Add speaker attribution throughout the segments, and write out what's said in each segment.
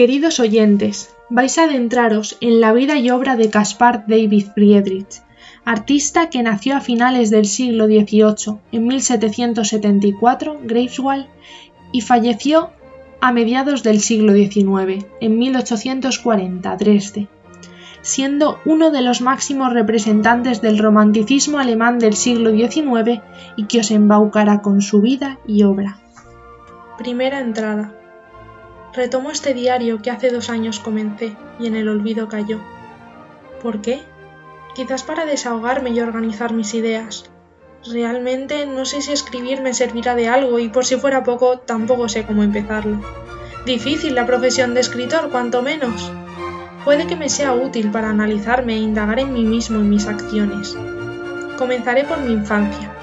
Speaker 1: Queridos oyentes, vais a adentraros en la vida y obra de Caspar David Friedrich, artista que nació a finales del siglo XVIII, en 1774, Greifswald, y falleció a mediados del siglo XIX, en 1840, Dresde, siendo uno de los máximos representantes del romanticismo alemán del siglo XIX y que os embaucará con su vida y obra. Primera entrada. Retomo este diario que hace dos años comencé y en el olvido cayó. ¿Por qué? Quizás para desahogarme y organizar mis ideas. Realmente no sé si escribir me servirá de algo y por si fuera poco tampoco sé cómo empezarlo. Difícil la profesión de escritor, cuanto menos. Puede que me sea útil para analizarme e indagar en mí mismo y mis acciones. Comenzaré por mi infancia.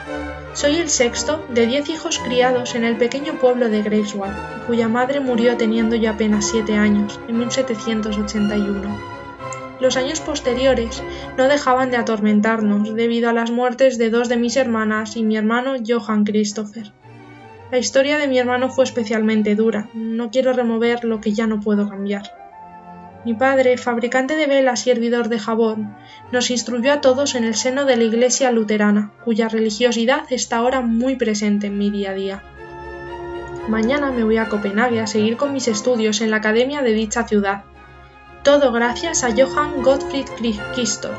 Speaker 1: Soy el sexto de diez hijos criados en el pequeño pueblo de Greifswald, cuya madre murió teniendo ya apenas siete años, en 1781. Los años posteriores no dejaban de atormentarnos debido a las muertes de dos de mis hermanas y mi hermano Johann Christopher. La historia de mi hermano fue especialmente dura, no quiero remover lo que ya no puedo cambiar. Mi padre, fabricante de velas y hervidor de jabón, nos instruyó a todos en el seno de la Iglesia luterana, cuya religiosidad está ahora muy presente en mi día a día. Mañana me voy a Copenhague a seguir con mis estudios en la academia de dicha ciudad, todo gracias a Johann Gottfried Kistor,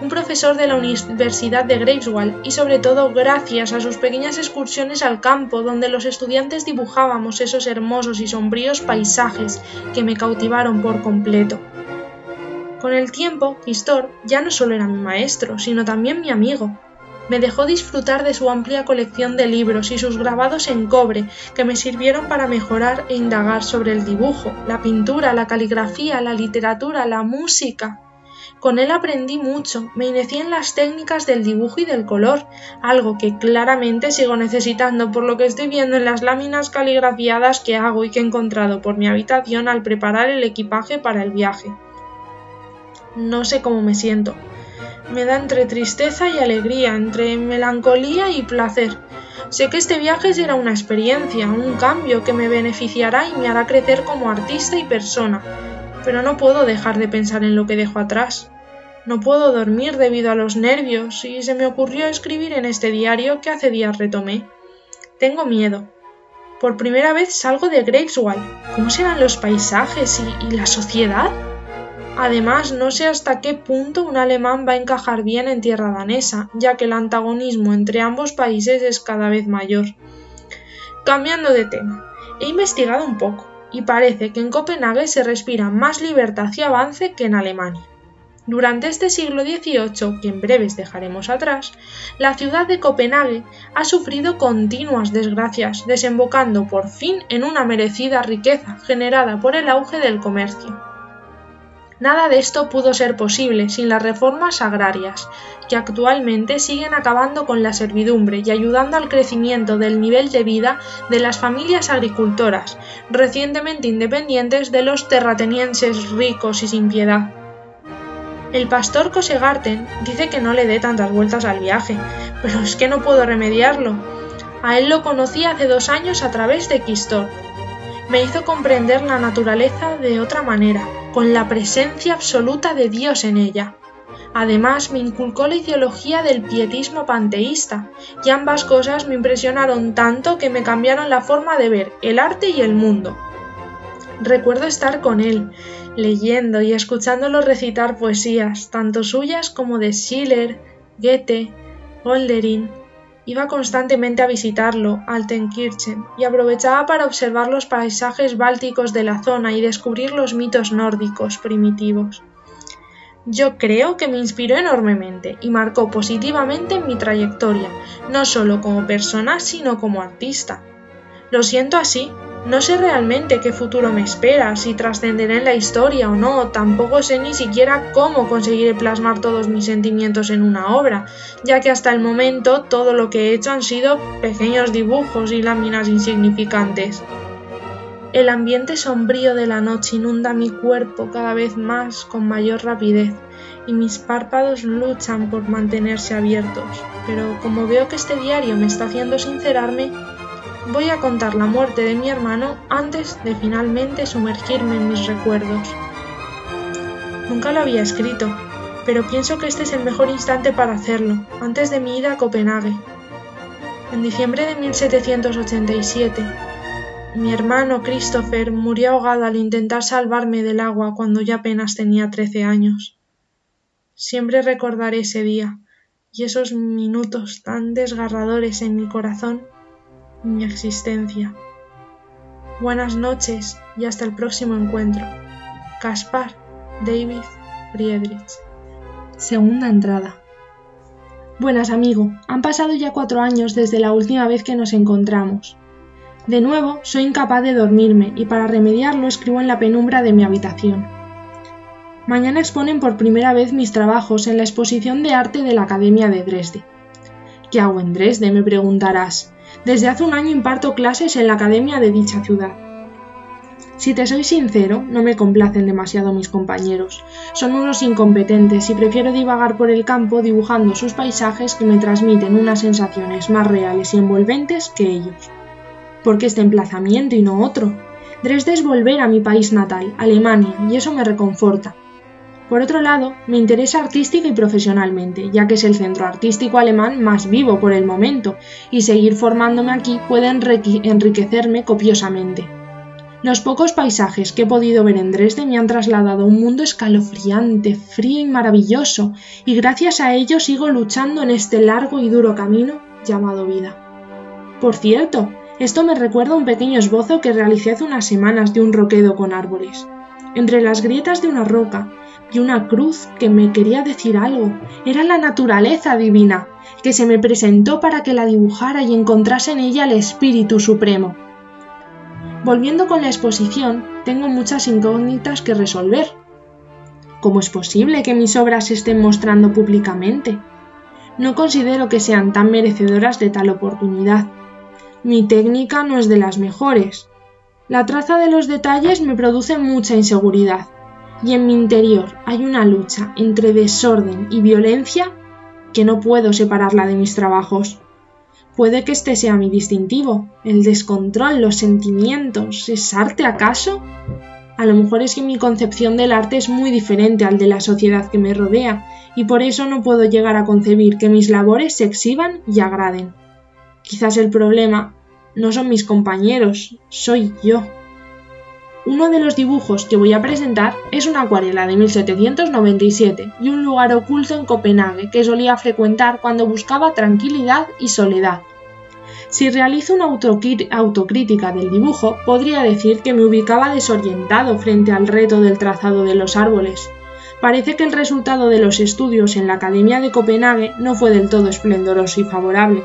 Speaker 1: un profesor de la Universidad de Greifswald, y sobre todo gracias a sus pequeñas excursiones al campo donde los estudiantes dibujábamos esos hermosos y sombríos paisajes que me cautivaron por completo. Con el tiempo, Kistor ya no solo era mi maestro, sino también mi amigo, me dejó disfrutar de su amplia colección de libros y sus grabados en cobre que me sirvieron para mejorar e indagar sobre el dibujo, la pintura, la caligrafía, la literatura, la música. Con él aprendí mucho, me inicié en las técnicas del dibujo y del color, algo que claramente sigo necesitando por lo que estoy viendo en las láminas caligrafiadas que hago y que he encontrado por mi habitación al preparar el equipaje para el viaje. No sé cómo me siento, me da entre tristeza y alegría, entre melancolía y placer. Sé que este viaje será una experiencia, un cambio que me beneficiará y me hará crecer como artista y persona, pero no puedo dejar de pensar en lo que dejo atrás. No puedo dormir debido a los nervios y se me ocurrió escribir en este diario que hace días retomé. Tengo miedo. Por primera vez salgo de Greifswald. ¿Cómo serán los paisajes y la sociedad? Además, no sé hasta qué punto un alemán va a encajar bien en tierra danesa, ya que el antagonismo entre ambos países es cada vez mayor. Cambiando de tema, he investigado un poco y parece que en Copenhague se respira más libertad y avance que en Alemania. Durante este siglo XVIII, que en breves dejaremos atrás, la ciudad de Copenhague ha sufrido continuas desgracias, desembocando por fin en una merecida riqueza generada por el auge del comercio. Nada de esto pudo ser posible sin las reformas agrarias, que actualmente siguen acabando con la servidumbre y ayudando al crecimiento del nivel de vida de las familias agricultoras, recientemente independientes de los terratenienses ricos y sin piedad. El pastor Cosegarten dice que no le dé tantas vueltas al viaje, pero es que no puedo remediarlo. A él lo conocí hace dos años a través de Quistor. Me hizo comprender la naturaleza de otra manera, con la presencia absoluta de Dios en ella. Además, me inculcó la ideología del pietismo panteísta, y ambas cosas me impresionaron tanto que me cambiaron la forma de ver el arte y el mundo. Recuerdo estar con él, leyendo y escuchándolo recitar poesías, tanto suyas como de Schiller, Goethe, Holderlin, Iba constantemente a visitarlo, Altenkirchen, y aprovechaba para observar los paisajes bálticos de la zona y descubrir los mitos nórdicos primitivos. Yo creo que me inspiró enormemente y marcó positivamente mi trayectoria, no solo como persona, sino como artista. Lo siento así, no sé realmente qué futuro me espera, si trascenderé en la historia o no, tampoco sé ni siquiera cómo conseguiré plasmar todos mis sentimientos en una obra, ya que hasta el momento todo lo que he hecho han sido pequeños dibujos y láminas insignificantes. El ambiente sombrío de la noche inunda mi cuerpo cada vez más con mayor rapidez y mis párpados luchan por mantenerse abiertos, pero como veo que este diario me está haciendo sincerarme, voy a contar la muerte de mi hermano antes de finalmente sumergirme en mis recuerdos. Nunca lo había escrito, pero pienso que este es el mejor instante para hacerlo, antes de mi ida a Copenhague. En diciembre de 1787, mi hermano Christopher murió ahogado al intentar salvarme del agua cuando ya apenas tenía trece años. Siempre recordaré ese día y esos minutos tan desgarradores en mi corazón mi existencia. Buenas noches y hasta el próximo encuentro. Caspar David Friedrich.
Speaker 2: Segunda entrada. Buenas amigo, han pasado ya cuatro años desde la última vez que nos encontramos. De nuevo, soy incapaz de dormirme y para remediarlo escribo en la penumbra de mi habitación. Mañana exponen por primera vez mis trabajos en la exposición de arte de la Academia de Dresde. ¿Qué hago en Dresde? me preguntarás. Desde hace un año imparto clases en la Academia de dicha ciudad. Si te soy sincero, no me complacen demasiado mis compañeros. Son unos incompetentes y prefiero divagar por el campo dibujando sus paisajes que me transmiten unas sensaciones más reales y envolventes que ellos. ¿Por qué este emplazamiento y no otro? Dresde es volver a mi país natal, Alemania, y eso me reconforta. Por otro lado, me interesa artística y profesionalmente, ya que es el centro artístico alemán más vivo por el momento, y seguir formándome aquí puede enriquecerme copiosamente. Los pocos paisajes que he podido ver en Dresde me han trasladado a un mundo escalofriante, frío y maravilloso, y gracias a ello sigo luchando en este largo y duro camino llamado vida. Por cierto, esto me recuerda un pequeño esbozo que realicé hace unas semanas de un roquedo con árboles. Entre las grietas de una roca y una cruz que me quería decir algo. Era la naturaleza divina, que se me presentó para que la dibujara y encontrase en ella el Espíritu Supremo. Volviendo con la exposición, tengo muchas incógnitas que resolver. ¿Cómo es posible que mis obras se estén mostrando públicamente? No considero que sean tan merecedoras de tal oportunidad. Mi técnica no es de las mejores. La traza de los detalles me produce mucha inseguridad, y en mi interior hay una lucha entre desorden y violencia que no puedo separarla de mis trabajos. Puede que este sea mi distintivo, el descontrol, los sentimientos. ¿Es arte acaso? A lo mejor es que mi concepción del arte es muy diferente al de la sociedad que me rodea, y por eso no puedo llegar a concebir que mis labores se exhiban y agraden. Quizás el problema no son mis compañeros, soy yo. Uno de los dibujos que voy a presentar es una acuarela de 1797 y un lugar oculto en Copenhague que solía frecuentar cuando buscaba tranquilidad y soledad. Si realizo una autocrítica del dibujo, podría decir que me ubicaba desorientado frente al reto del trazado de los árboles. Parece que el resultado de los estudios en la Academia de Copenhague no fue del todo esplendoroso y favorable.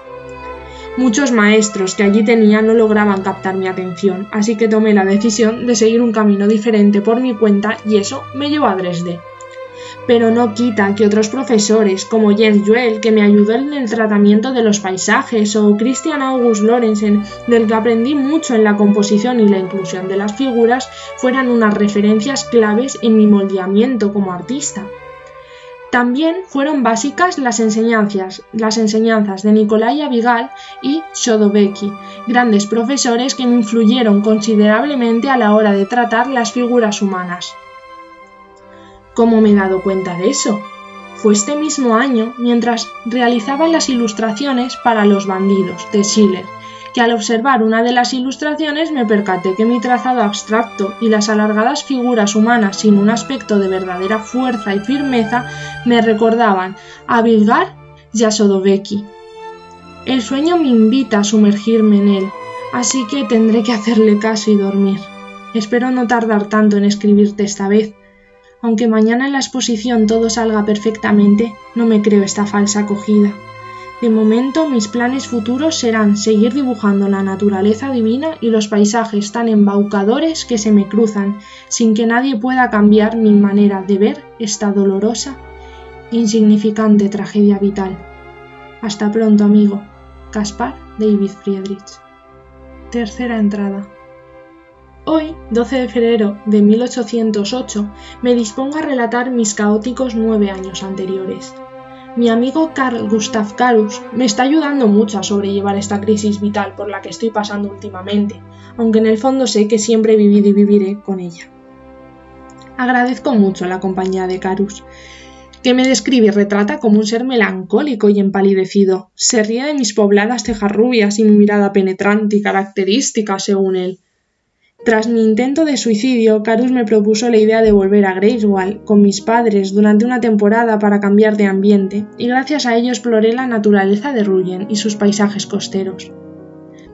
Speaker 2: Muchos maestros que allí tenía no lograban captar mi atención, así que tomé la decisión de seguir un camino diferente por mi cuenta y eso me llevó a Dresde. Pero no quita que otros profesores, como Jens Joel, que me ayudó en el tratamiento de los paisajes, o Christian August Lorenzen, del que aprendí mucho en la composición y la inclusión de las figuras, fueran unas referencias claves en mi moldeamiento como artista. También fueron básicas las enseñanzas, las enseñanzas de Nicolai Abigal y Chodovecki, grandes profesores que me influyeron considerablemente a la hora de tratar las figuras humanas. ¿Cómo me he dado cuenta de eso? Fue este mismo año mientras realizaba las ilustraciones para Los bandidos de Schiller que al observar una de las ilustraciones me percaté que mi trazado abstracto y las alargadas figuras humanas sin un aspecto de verdadera fuerza y firmeza me recordaban a Vilgar y a Sodovecki. El sueño me invita a sumergirme en él, así que tendré que hacerle caso y dormir. Espero no tardar tanto en escribirte esta vez. Aunque mañana en la exposición todo salga perfectamente, no me creo esta falsa acogida. De momento mis planes futuros serán seguir dibujando la naturaleza divina y los paisajes tan embaucadores que se me cruzan, sin que nadie pueda cambiar mi manera de ver esta dolorosa, insignificante tragedia vital. Hasta pronto, amigo. Caspar David Friedrich. Tercera entrada. Hoy, 12 de febrero de 1808, me dispongo a relatar mis caóticos nueve años anteriores. Mi amigo Carl Gustav Karus me está ayudando mucho a sobrellevar esta crisis vital por la que estoy pasando últimamente, aunque en el fondo sé que siempre he vivido y viviré con ella. Agradezco mucho la compañía de Carus, que me describe y retrata como un ser melancólico y empalidecido. Se ríe de mis pobladas cejas rubias y mi mirada penetrante y característica, según él. Tras mi intento de suicidio, Carus me propuso la idea de volver a Greifswald con mis padres durante una temporada para cambiar de ambiente, y gracias a ello exploré la naturaleza de Ruyen y sus paisajes costeros.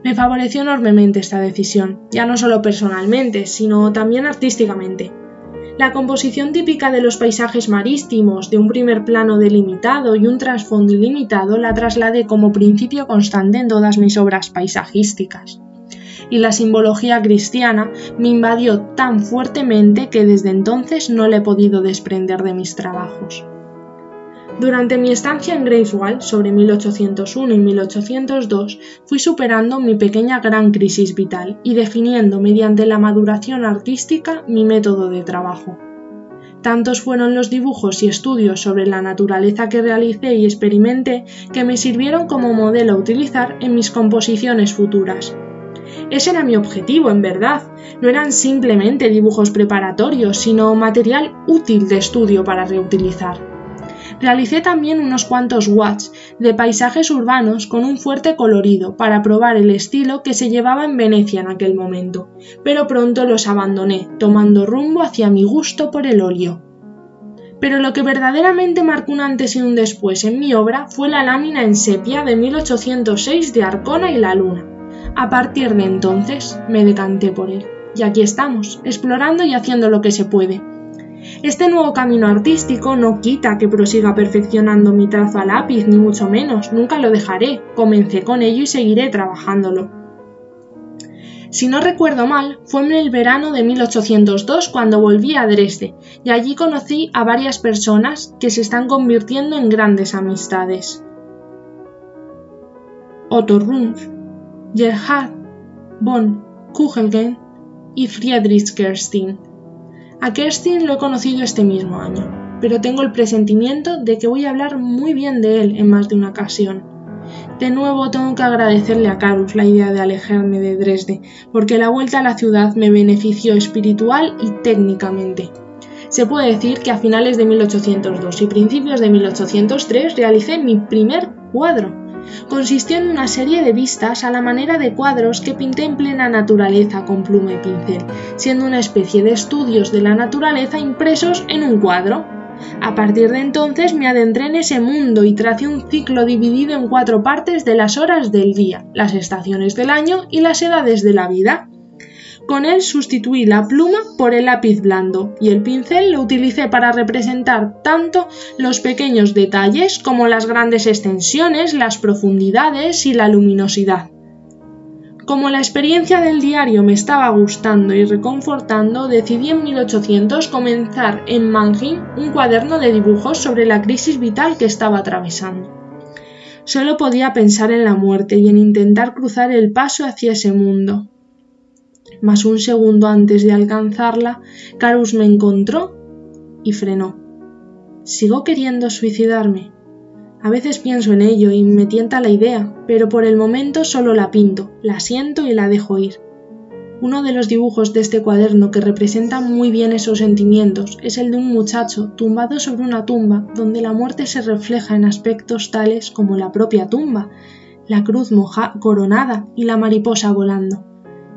Speaker 2: Me favoreció enormemente esta decisión, ya no solo personalmente, sino también artísticamente. La composición típica de los paisajes marítimos, de un primer plano delimitado y un trasfondo ilimitado, la trasladé como principio constante en todas mis obras paisajísticas y la simbología cristiana me invadió tan fuertemente que desde entonces no le he podido desprender de mis trabajos. Durante mi estancia en Greifswald, sobre 1801 y 1802, fui superando mi pequeña gran crisis vital y definiendo mediante la maduración artística mi método de trabajo. Tantos fueron los dibujos y estudios sobre la naturaleza que realicé y experimenté que me sirvieron como modelo a utilizar en mis composiciones futuras, ese era mi objetivo, en verdad. No eran simplemente dibujos preparatorios, sino material útil de estudio para reutilizar. Realicé también unos cuantos watts de paisajes urbanos con un fuerte colorido para probar el estilo que se llevaba en Venecia en aquel momento, pero pronto los abandoné, tomando rumbo hacia mi gusto por el óleo. Pero lo que verdaderamente marcó un antes y un después en mi obra fue la lámina en sepia de 1806 de Arcona y la Luna, a partir de entonces me decanté por él. Y aquí estamos, explorando y haciendo lo que se puede. Este nuevo camino artístico no quita que prosiga perfeccionando mi trazo a lápiz, ni mucho menos, nunca lo dejaré. Comencé con ello y seguiré trabajándolo. Si no recuerdo mal, fue en el verano de 1802 cuando volví a Dresde, y allí conocí a varias personas que se están convirtiendo en grandes amistades. Otto Rumpf, Gerhard von Kuchelgen y Friedrich Kerstin. A Kerstin lo he conocido este mismo año, pero tengo el presentimiento de que voy a hablar muy bien de él en más de una ocasión. De nuevo tengo que agradecerle a Karus la idea de alejarme de Dresde, porque la vuelta a la ciudad me benefició espiritual y técnicamente. Se puede decir que a finales de 1802 y principios de 1803 realicé mi primer cuadro, consistió en una serie de vistas a la manera de cuadros que pinté en plena naturaleza con pluma y pincel, siendo una especie de estudios de la naturaleza impresos en un cuadro. A partir de entonces me adentré en ese mundo y tracé un ciclo dividido en cuatro partes de las horas del día, las estaciones del año y las edades de la vida. Con él sustituí la pluma por el lápiz blando y el pincel lo utilicé para representar tanto los pequeños detalles como las grandes extensiones, las profundidades y la luminosidad. Como la experiencia del diario me estaba gustando y reconfortando, decidí en 1800 comenzar en Mannheim un cuaderno de dibujos sobre la crisis vital que estaba atravesando. Solo podía pensar en la muerte y en intentar cruzar el paso hacia ese mundo, mas un segundo antes de alcanzarla, Carus me encontró y frenó. Sigo queriendo suicidarme. A veces pienso en ello y me tienta la idea, pero por el momento solo la pinto, la siento y la dejo ir. Uno de los dibujos de este cuaderno que representa muy bien esos sentimientos es el de un muchacho tumbado sobre una tumba donde la muerte se refleja en aspectos tales como la propia tumba, la cruz moja coronada y la mariposa volando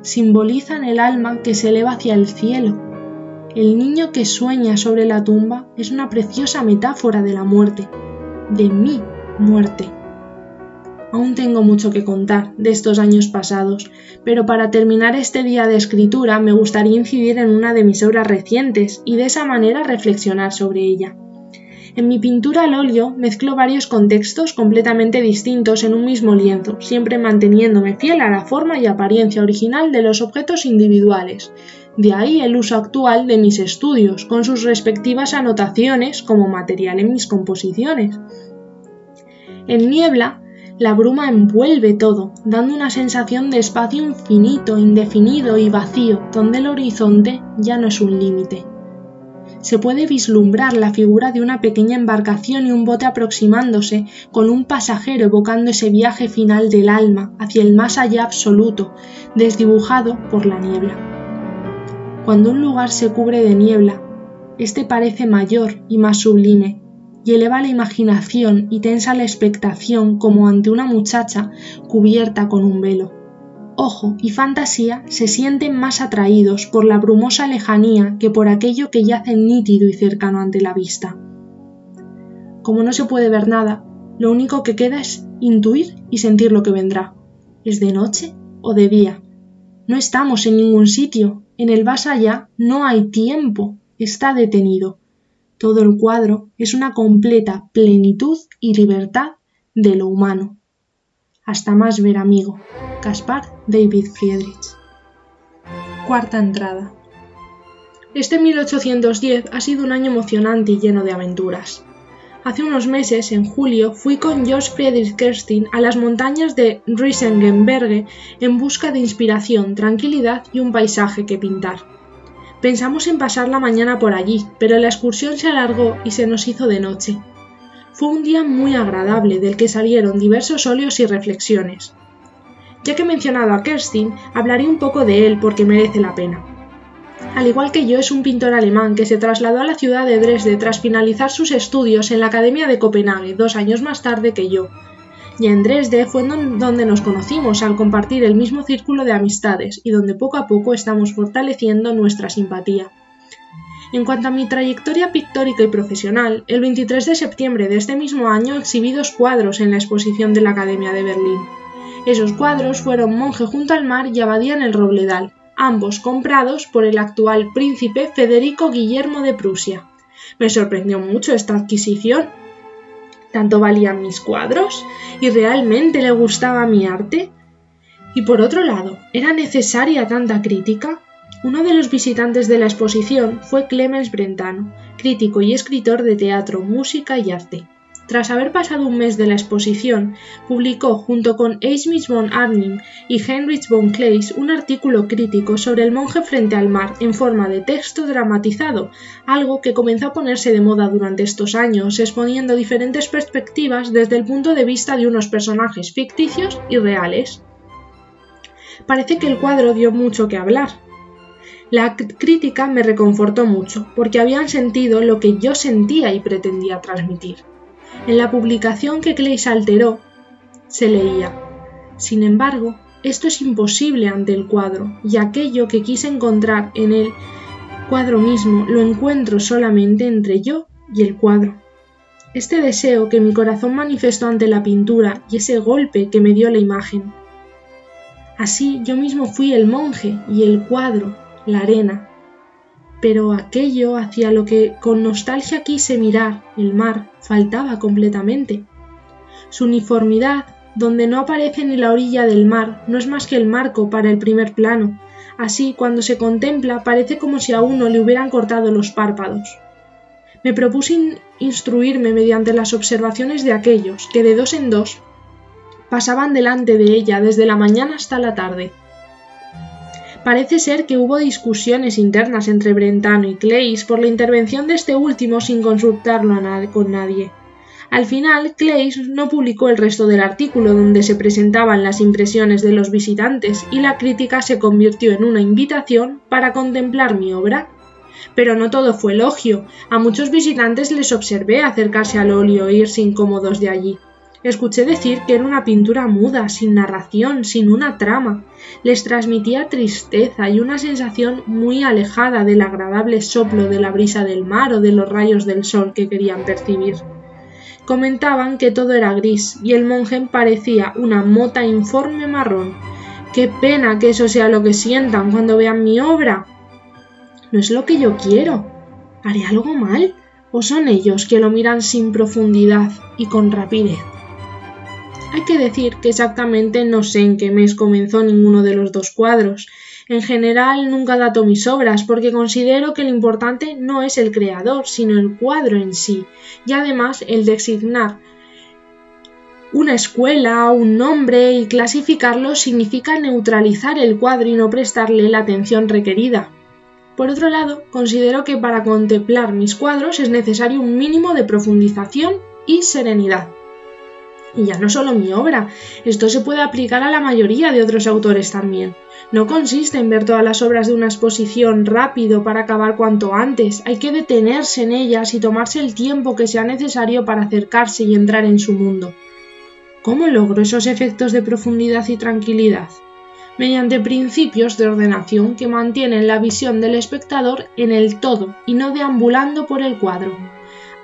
Speaker 2: simbolizan el alma que se eleva hacia el cielo. El niño que sueña sobre la tumba es una preciosa metáfora de la muerte, de mi muerte. Aún tengo mucho que contar de estos años pasados, pero para terminar este día de escritura me gustaría incidir en una de mis obras recientes y de esa manera reflexionar sobre ella. En mi pintura al óleo mezclo varios contextos completamente distintos en un mismo lienzo, siempre manteniéndome fiel a la forma y apariencia original de los objetos individuales. De ahí el uso actual de mis estudios, con sus respectivas anotaciones como material en mis composiciones. En niebla, la bruma envuelve todo, dando una sensación de espacio infinito, indefinido y vacío, donde el horizonte ya no es un límite. Se puede vislumbrar la figura de una pequeña embarcación y un bote aproximándose, con un pasajero evocando ese viaje final del alma hacia el más allá absoluto, desdibujado por la niebla. Cuando un lugar se cubre de niebla, éste parece mayor y más sublime, y eleva la imaginación y tensa la expectación como ante una muchacha cubierta con un velo ojo y fantasía se sienten más atraídos por la brumosa lejanía que por aquello que yace nítido y cercano ante la vista. Como no se puede ver nada, lo único que queda es intuir y sentir lo que vendrá. ¿Es de noche o de día? No estamos en ningún sitio. En el más allá no hay tiempo. Está detenido. Todo el cuadro es una completa plenitud y libertad de lo humano. Hasta más ver, amigo. Caspar David Friedrich. Cuarta entrada. Este 1810 ha sido un año emocionante y lleno de aventuras. Hace unos meses, en julio, fui con George Friedrich Kerstin a las montañas de Riesengenberge en busca de inspiración, tranquilidad y un paisaje que pintar. Pensamos en pasar la mañana por allí, pero la excursión se alargó y se nos hizo de noche. Fue un día muy agradable del que salieron diversos óleos y reflexiones. Ya que he mencionado a Kerstin, hablaré un poco de él porque merece la pena. Al igual que yo, es un pintor alemán que se trasladó a la ciudad de Dresde tras finalizar sus estudios en la Academia de Copenhague dos años más tarde que yo. Y en Dresde fue donde nos conocimos al compartir el mismo círculo de amistades y donde poco a poco estamos fortaleciendo nuestra simpatía. En cuanto a mi trayectoria pictórica y profesional, el 23 de septiembre de este mismo año exhibí dos cuadros en la exposición de la Academia de Berlín. Esos cuadros fueron Monje junto al mar y Abadía en el Robledal, ambos comprados por el actual príncipe Federico Guillermo de Prusia. Me sorprendió mucho esta adquisición. ¿Tanto valían mis cuadros? ¿Y realmente le gustaba mi arte? Y por otro lado, ¿era necesaria tanta crítica? Uno de los visitantes de la exposición fue Clemens Brentano, crítico y escritor de teatro, música y arte. Tras haber pasado un mes de la exposición, publicó junto con Heinrich von Arnim y Heinrich von Kleist un artículo crítico sobre el monje frente al mar en forma de texto dramatizado, algo que comenzó a ponerse de moda durante estos años, exponiendo diferentes perspectivas desde el punto de vista de unos personajes ficticios y reales. Parece que el cuadro dio mucho que hablar, la crítica me reconfortó mucho, porque habían sentido lo que yo sentía y pretendía transmitir. En la publicación que Clays alteró, se leía, sin embargo, esto es imposible ante el cuadro, y aquello que quise encontrar en el cuadro mismo lo encuentro solamente entre yo y el cuadro. Este deseo que mi corazón manifestó ante la pintura y ese golpe que me dio la imagen. Así yo mismo fui el monje y el cuadro la arena, pero aquello hacia lo que con nostalgia quise mirar, el mar, faltaba completamente. Su uniformidad, donde no aparece ni la orilla del mar, no es más que el marco para el primer plano. Así, cuando se contempla, parece como si a uno le hubieran cortado los párpados. Me propuse instruirme mediante las observaciones de aquellos que de dos en dos pasaban delante de ella desde la mañana hasta la tarde, Parece ser que hubo discusiones internas entre Brentano y Clays por la intervención de este último sin consultarlo con nadie. Al final, Clays no publicó el resto del artículo donde se presentaban las impresiones de los visitantes y la crítica se convirtió en una invitación para contemplar mi obra. Pero no todo fue elogio. A muchos visitantes les observé acercarse al óleo e irse incómodos de allí. Escuché decir que era una pintura muda, sin narración, sin una trama. Les transmitía tristeza y una sensación muy alejada del agradable soplo de la brisa del mar o de los rayos del sol que querían percibir. Comentaban que todo era gris y el monje parecía una mota informe marrón. Qué pena que eso sea lo que sientan cuando vean mi obra. No es lo que yo quiero. ¿Haré algo mal? ¿O son ellos que lo miran sin profundidad y con rapidez? Hay que decir que exactamente no sé en qué mes comenzó ninguno de los dos cuadros. En general nunca dato mis obras porque considero que lo importante no es el creador, sino el cuadro en sí, y además el designar una escuela, un nombre y clasificarlo significa neutralizar el cuadro y no prestarle la atención requerida. Por otro lado, considero que para contemplar mis cuadros es necesario un mínimo de profundización y serenidad. Y ya no solo mi obra, esto se puede aplicar a la mayoría de otros autores también. No consiste en ver todas las obras de una exposición rápido para acabar cuanto antes, hay que detenerse en ellas y tomarse el tiempo que sea necesario para acercarse y entrar en su mundo. ¿Cómo logro esos efectos de profundidad y tranquilidad? Mediante principios de ordenación que mantienen la visión del espectador en el todo y no deambulando por el cuadro.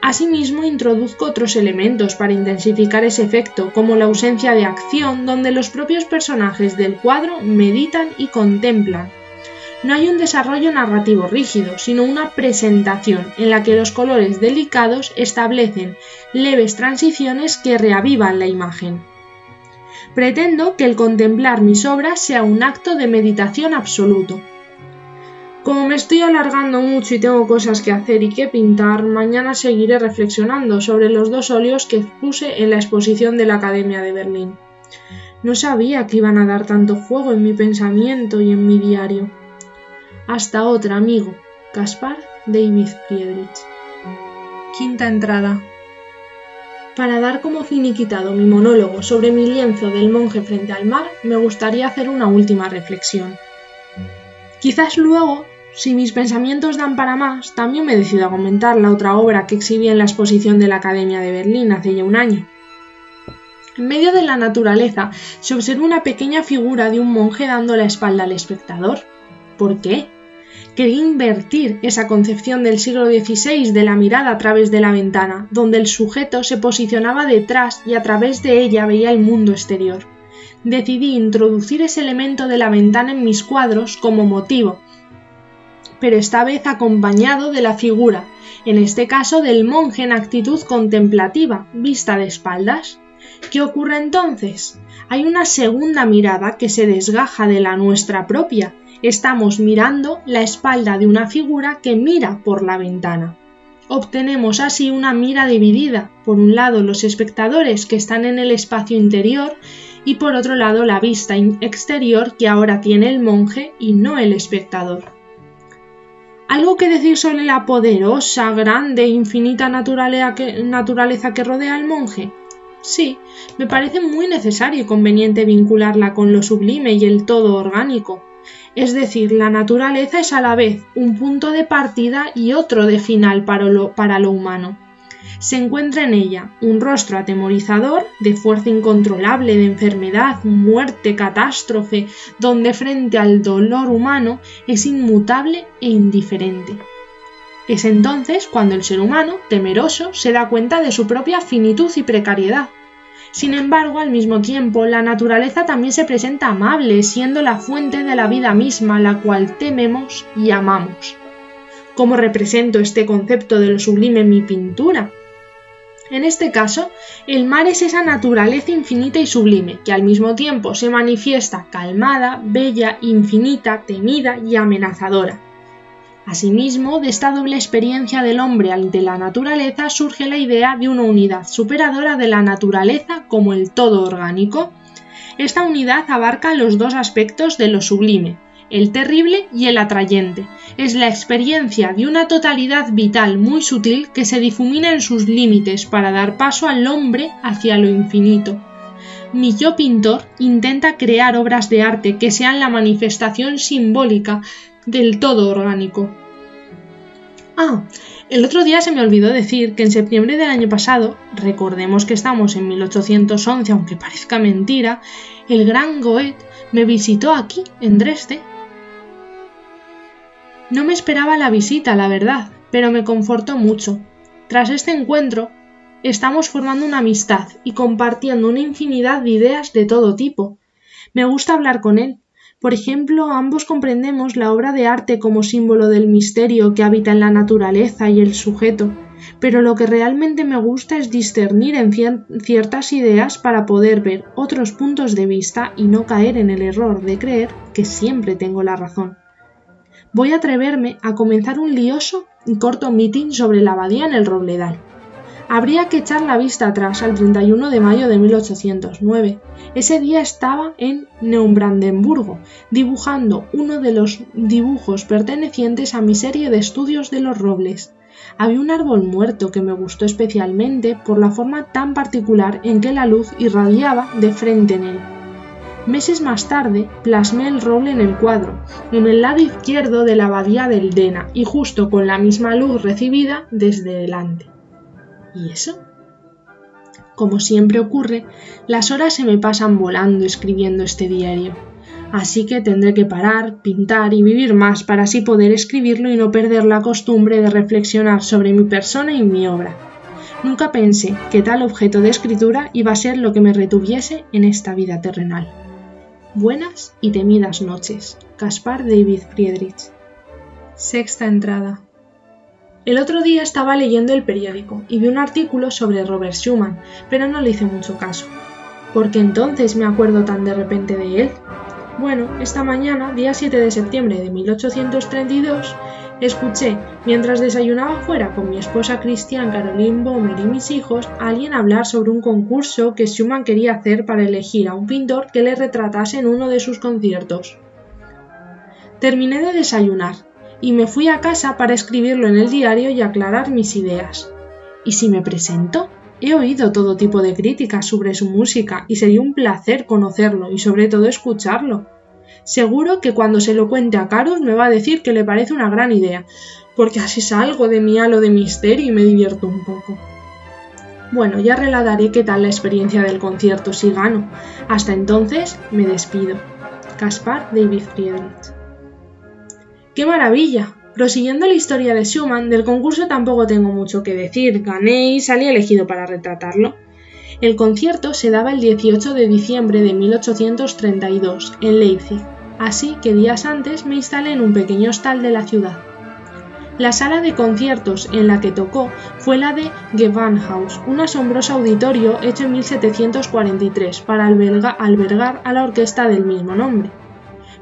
Speaker 2: Asimismo, introduzco otros elementos para intensificar ese efecto, como la ausencia de acción, donde los propios personajes del cuadro meditan y contemplan. No hay un desarrollo narrativo rígido, sino una presentación en la que los colores delicados establecen leves transiciones que reavivan la imagen. Pretendo que el contemplar mis obras sea un acto de meditación absoluto, como me estoy alargando mucho y tengo cosas que hacer y que pintar, mañana seguiré reflexionando sobre los dos óleos que expuse en la exposición de la Academia de Berlín. No sabía que iban a dar tanto juego en mi pensamiento y en mi diario. Hasta otra, amigo. Caspar David Friedrich. Quinta entrada. Para dar como finiquitado mi monólogo sobre mi lienzo del monje frente al mar, me gustaría hacer una última reflexión. Quizás luego si mis pensamientos dan para más, también me decido a comentar la otra obra que exhibí en la exposición de la Academia de Berlín hace ya un año. En medio de la naturaleza se observa una pequeña figura de un monje dando la espalda al espectador. ¿Por qué? Quería invertir esa concepción del siglo XVI de la mirada a través de la ventana, donde el sujeto se posicionaba detrás y a través de ella veía el mundo exterior. Decidí introducir ese elemento de la ventana en mis cuadros como motivo, pero esta vez acompañado de la figura, en este caso del monje en actitud contemplativa, vista de espaldas. ¿Qué ocurre entonces? Hay una segunda mirada que se desgaja de la nuestra propia. Estamos mirando la espalda de una figura que mira por la ventana. Obtenemos así una mira dividida, por un lado los espectadores que están en el espacio interior y por otro lado la vista exterior que ahora tiene el monje y no el espectador. ¿Algo que decir sobre la poderosa, grande infinita naturaleza que, rodea al monje? Sí, me parece muy necesario y conveniente vincularla con lo sublime y el todo orgánico. Es decir, la naturaleza es a la vez un punto de partida y otro de final para lo humano se encuentra en ella un rostro atemorizador de fuerza incontrolable, de enfermedad, muerte, catástrofe, donde frente al dolor humano es inmutable e indiferente. Es entonces cuando el ser humano, temeroso, se da cuenta de su propia finitud y precariedad. Sin embargo, al mismo tiempo, la naturaleza también se presenta amable, siendo la fuente de la vida misma, la cual tememos y amamos. ¿Cómo represento este concepto de lo sublime en mi pintura? En este caso, el mar es esa naturaleza infinita y sublime, que al mismo tiempo se manifiesta calmada, bella, infinita, temida y amenazadora. Asimismo, de esta doble experiencia del hombre ante la naturaleza surge la idea de una unidad superadora de la naturaleza como el todo orgánico. Esta unidad abarca los dos aspectos de lo sublime, el terrible y el atrayente. Es la experiencia de una totalidad vital muy sutil que se difumina en sus límites para dar paso al hombre hacia lo infinito. Mi yo pintor intenta crear obras de arte que sean la manifestación simbólica del todo orgánico. Ah, el otro día se me olvidó decir que en septiembre del año pasado, recordemos que estamos en 1811 aunque parezca mentira, el gran Goethe me visitó aquí, en Dresde, no me esperaba la visita, la verdad, pero me confortó mucho. Tras este encuentro, estamos formando una amistad y compartiendo una infinidad de ideas de todo tipo. Me gusta hablar con él. Por ejemplo, ambos comprendemos la obra de arte como símbolo del misterio que habita en la naturaleza y el sujeto, pero lo que realmente me gusta es discernir en ciertas ideas para poder ver otros puntos de vista y no caer en el error de creer que siempre tengo la razón voy a atreverme a comenzar un lioso y corto meeting sobre la abadía en el Robledal. Habría que echar la vista atrás al 31 de mayo de 1809. Ese día estaba en Neubrandenburgo, dibujando uno de los dibujos pertenecientes a mi serie de estudios de los robles. Había un árbol muerto que me gustó especialmente por la forma tan particular en que la luz irradiaba de frente en él. Meses más tarde plasmé el roble en el cuadro, en el lado izquierdo de la abadía del Dena y justo con la misma luz recibida desde delante. ¿Y eso? Como siempre ocurre, las horas se me pasan volando escribiendo este diario. Así que tendré que parar, pintar y vivir más para así poder escribirlo y no perder la costumbre de reflexionar sobre mi persona y mi obra. Nunca pensé que tal objeto de escritura iba a ser lo que me retuviese en esta vida terrenal. Buenas y temidas noches. Caspar David Friedrich. Sexta entrada. El otro día estaba leyendo el periódico y vi un artículo sobre Robert Schumann, pero no le hice mucho caso. ¿Por qué entonces me acuerdo tan de repente de él? Bueno, esta mañana, día 7 de septiembre de 1832, escuché, mientras desayunaba fuera con mi esposa Christian Caroline Bomer y mis hijos, a alguien hablar sobre un concurso que Schumann quería hacer para elegir a un pintor que le retratase en uno de sus conciertos. Terminé de desayunar y me fui a casa para escribirlo en el diario y aclarar mis ideas. ¿Y si me presento? He oído todo tipo de críticas sobre su música y sería un placer conocerlo y sobre todo escucharlo. Seguro que cuando se lo cuente a Carlos me va a decir que le parece una gran idea, porque así salgo de mi halo de misterio y me divierto un poco. Bueno, ya relataré qué tal la experiencia del concierto si gano. Hasta entonces me despido. Caspar David Friedrich. ¡Qué maravilla! Prosiguiendo la historia de Schumann, del concurso tampoco tengo mucho que decir, gané y salí elegido para retratarlo. El concierto se daba el 18 de diciembre de 1832 en Leipzig, así que días antes me instalé en un pequeño hostal de la ciudad. La sala de conciertos en la que tocó fue la de Gewandhaus, un asombroso auditorio hecho en 1743 para albergar a la orquesta del mismo nombre.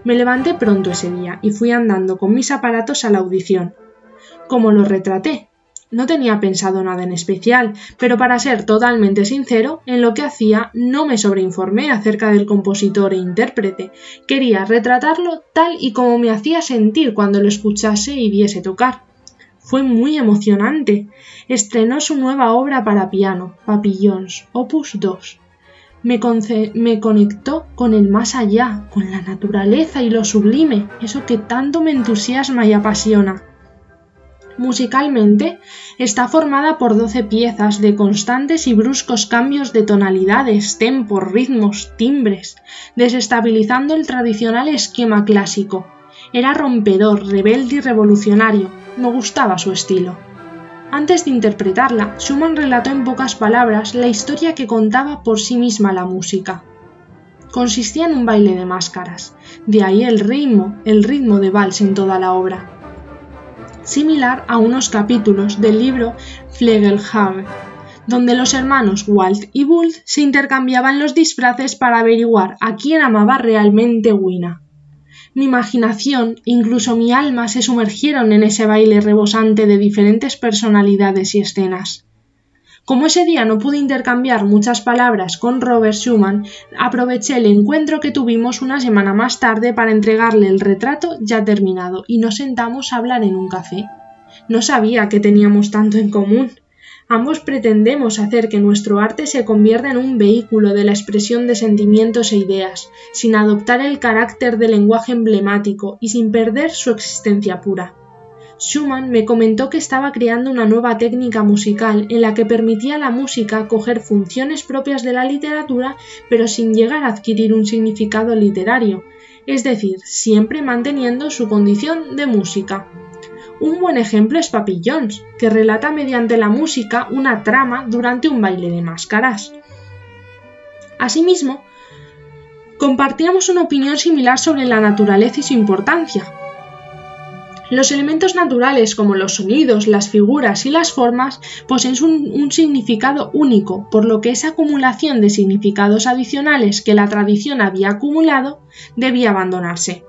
Speaker 2: Me levanté pronto ese día y fui andando con mis aparatos a la audición. Como lo retraté? No tenía pensado nada en especial, pero para ser totalmente sincero, en lo que hacía no me sobreinformé acerca del compositor e intérprete. Quería retratarlo tal y como me hacía sentir cuando lo escuchase y viese tocar. Fue muy emocionante. Estrenó su nueva obra para piano, Papillons, opus 2 me, conectó con el más allá, con la naturaleza y lo sublime, eso que tanto me entusiasma y apasiona. Musicalmente, está formada por doce piezas de constantes y bruscos cambios de tonalidades, tempos, ritmos, timbres, desestabilizando el tradicional esquema clásico. Era rompedor, rebelde y revolucionario. Me gustaba su estilo. Antes de interpretarla, Schumann relató en pocas palabras la historia que contaba por sí misma la música. Consistía en un baile de máscaras, de ahí el ritmo, el ritmo de vals en toda la obra. Similar a unos capítulos del libro Flegelhage, donde los hermanos Walt y Bult se intercambiaban los disfraces para averiguar a quién amaba realmente Wina mi imaginación, incluso mi alma se sumergieron en ese baile rebosante de diferentes personalidades y escenas. Como ese día no pude intercambiar muchas palabras con Robert Schumann, aproveché el encuentro que tuvimos una semana más tarde para entregarle el retrato ya terminado y nos sentamos a hablar en un café. No sabía que teníamos tanto en común. Ambos pretendemos hacer que nuestro arte se convierta en un vehículo de la expresión de sentimientos e ideas, sin adoptar el carácter de lenguaje emblemático y sin perder su existencia pura. Schumann me comentó que estaba creando una nueva técnica musical en la que permitía a la música coger funciones propias de la literatura pero sin llegar a adquirir un significado literario, es decir, siempre manteniendo su condición de música. Un buen ejemplo es Papillons, que relata mediante la música una trama durante un baile de máscaras. Asimismo, compartíamos una opinión similar sobre la naturaleza y su importancia. Los elementos naturales como los sonidos, las figuras y las formas poseen un, significado único, por lo que esa acumulación de significados adicionales que la tradición había acumulado debía abandonarse.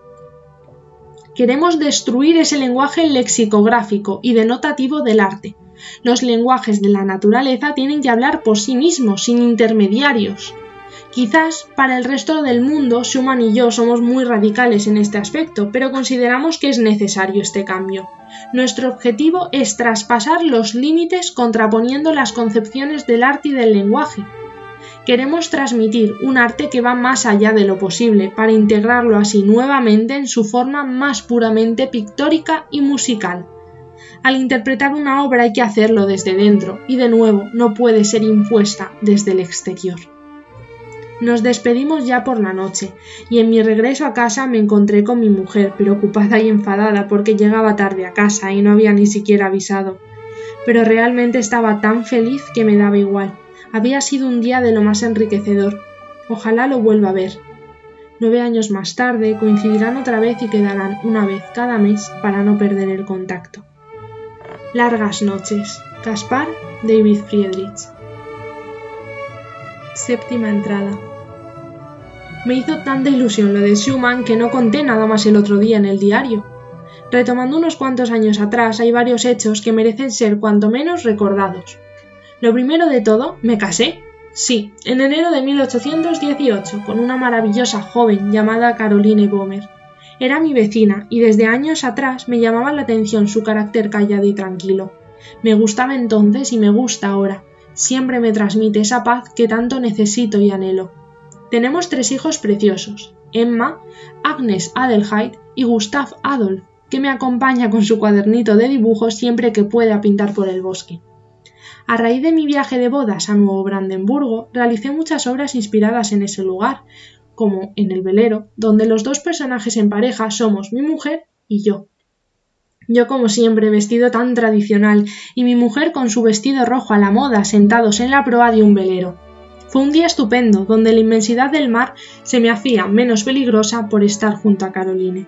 Speaker 2: Queremos destruir ese lenguaje lexicográfico y denotativo del arte, Los lenguajes de la naturaleza tienen que hablar por sí mismos, sin intermediarios. Quizás para el resto del mundo, Schumann y yo somos muy radicales en este aspecto, pero consideramos que es necesario este cambio. Nuestro objetivo es traspasar los límites contraponiendo las concepciones del arte y del lenguaje. Queremos transmitir un arte que va más allá de lo posible para integrarlo así nuevamente en su forma más puramente pictórica y musical. Al interpretar una obra hay que hacerlo desde dentro y de nuevo no puede ser impuesta desde el exterior. Nos despedimos ya por la noche, y en mi regreso a casa me encontré con mi mujer, preocupada y enfadada porque llegaba tarde a casa y no había ni siquiera avisado. Pero realmente estaba tan feliz que me daba igual. Había sido un día de lo más enriquecedor. Ojalá lo vuelva a ver. Nueve años más tarde coincidirán otra vez y quedarán una vez cada mes para no perder el contacto. Largas noches. Caspar David Friedrich. Séptima entrada. Me hizo tanta ilusión lo de Schumann que no conté nada más el otro día en el diario. Retomando unos cuantos años atrás, hay varios hechos que merecen ser cuanto menos recordados. Lo primero de todo, me casé. Sí, en enero de 1818, con una maravillosa joven llamada Caroline Bomer. Era mi vecina y desde años atrás me llamaba la atención su carácter callado y tranquilo. Me gustaba entonces y me gusta ahora. Siempre me transmite esa paz que tanto necesito y anhelo. Tenemos tres hijos preciosos, Emma, Agnes Adelheid y Gustav Adolf, que me acompaña con su cuadernito de dibujos siempre que pueda pintar por el bosque. A raíz de mi viaje de bodas a Nuevo Brandenburgo, realicé muchas obras inspiradas en ese lugar, como en el velero, donde los dos personajes en pareja somos mi mujer y yo. Yo como siempre vestido tan tradicional y mi mujer con su vestido rojo a la moda sentados en la proa de un velero. Fue un día estupendo, donde la inmensidad del mar se me hacía menos peligrosa por estar junto a Caroline.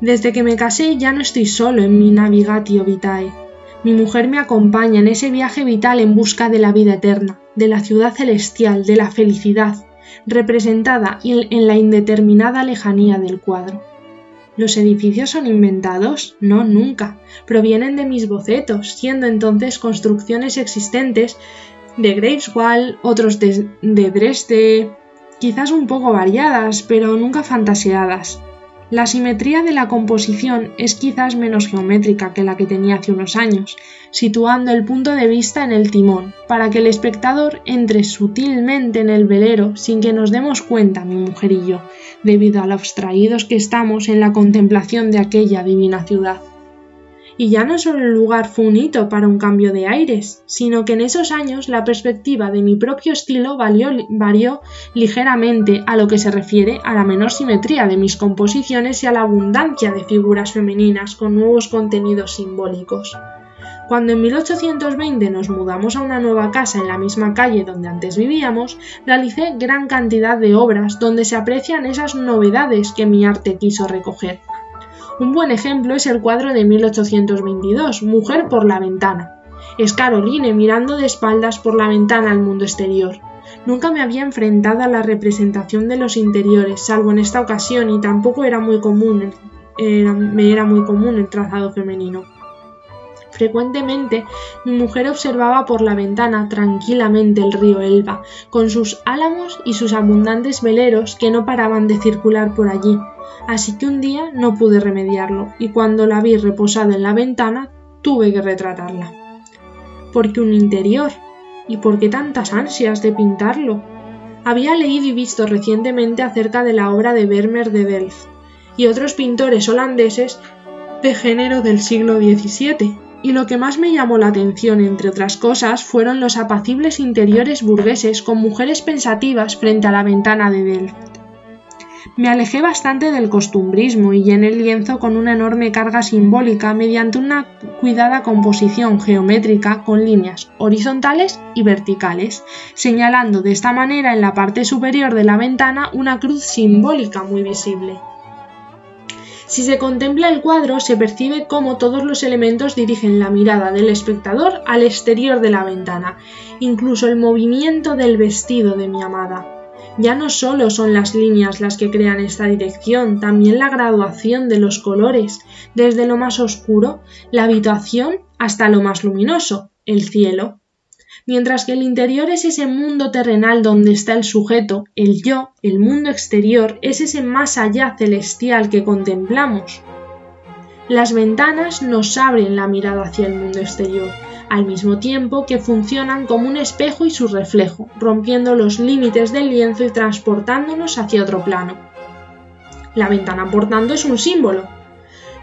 Speaker 2: Desde que me casé ya no estoy solo en mi navigatio vitae. Mi mujer me acompaña en ese viaje vital en busca de la vida eterna, de la ciudad celestial, de la felicidad, representada en la indeterminada lejanía del cuadro. ¿Los edificios son inventados? No, nunca. Provienen de mis bocetos, siendo entonces construcciones existentes de Greifswald, otros de, Dresde, quizás un poco variadas, pero nunca fantaseadas. La simetría de la composición es quizás menos geométrica que la que tenía hace unos años, situando el punto de vista en el timón, para que el espectador entre sutilmente en el velero sin que nos demos cuenta, mi mujer y yo, debido a lo abstraídos que estamos en la contemplación de aquella divina ciudad. Y ya no solo el lugar fue un hito para un cambio de aires, sino que en esos años la perspectiva de mi propio estilo varió ligeramente a lo que se refiere a la menor simetría de mis composiciones y a la abundancia de figuras femeninas con nuevos contenidos simbólicos. Cuando en 1820 nos mudamos a una nueva casa en la misma calle donde antes vivíamos, realicé gran cantidad de obras donde se aprecian esas novedades que mi arte quiso recoger. Un buen ejemplo es el cuadro de 1822, Mujer por la ventana. Es Caroline mirando de espaldas por la ventana al mundo exterior. Nunca me había enfrentado a la representación de los interiores, salvo en esta ocasión, y tampoco era muy común, me era muy común el trazado femenino. Frecuentemente mi mujer observaba por la ventana tranquilamente el río Elba, con sus álamos y sus abundantes veleros que no paraban de circular por allí, así que un día no pude remediarlo y cuando la vi reposada en la ventana tuve que retratarla. ¿Por qué un interior? ¿Y por qué tantas ansias de pintarlo? Había leído y visto recientemente acerca de la obra de Vermeer de Delft y otros pintores holandeses de género del siglo XVII, y lo que más me llamó la atención, entre otras cosas, fueron los apacibles interiores burgueses con mujeres pensativas frente a la ventana de Delft. Me alejé bastante del costumbrismo y llené el lienzo con una enorme carga simbólica mediante una cuidada composición geométrica con líneas horizontales y verticales, señalando de esta manera en la parte superior de la ventana una cruz simbólica muy visible. Si se contempla el cuadro, se percibe cómo todos los elementos dirigen la mirada del espectador al exterior de la ventana, incluso el movimiento del vestido de mi amada. Ya no solo son las líneas las que crean esta dirección, también la graduación de los colores, desde lo más oscuro, la habitación, hasta lo más luminoso, el cielo. Mientras que el interior es ese mundo terrenal donde está el sujeto, el yo, el mundo exterior, es ese más allá celestial que contemplamos. Las ventanas nos abren la mirada hacia el mundo exterior, al mismo tiempo que funcionan como un espejo y su reflejo, rompiendo los límites del lienzo y transportándonos hacia otro plano. La ventana, por tanto, es un símbolo.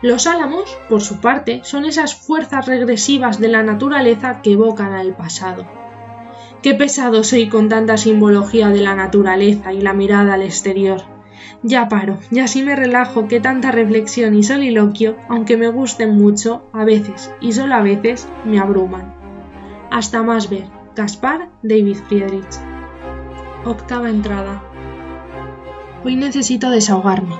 Speaker 2: Los álamos, por su parte, son esas fuerzas regresivas de la naturaleza que evocan al pasado. Qué pesado soy con tanta simbología de la naturaleza y la mirada al exterior. Ya paro, y así me relajo que tanta reflexión y soliloquio, aunque me gusten mucho, a veces, y solo a veces, me abruman. Hasta más ver. Gaspar David Friedrich. Octava entrada. Hoy necesito desahogarme.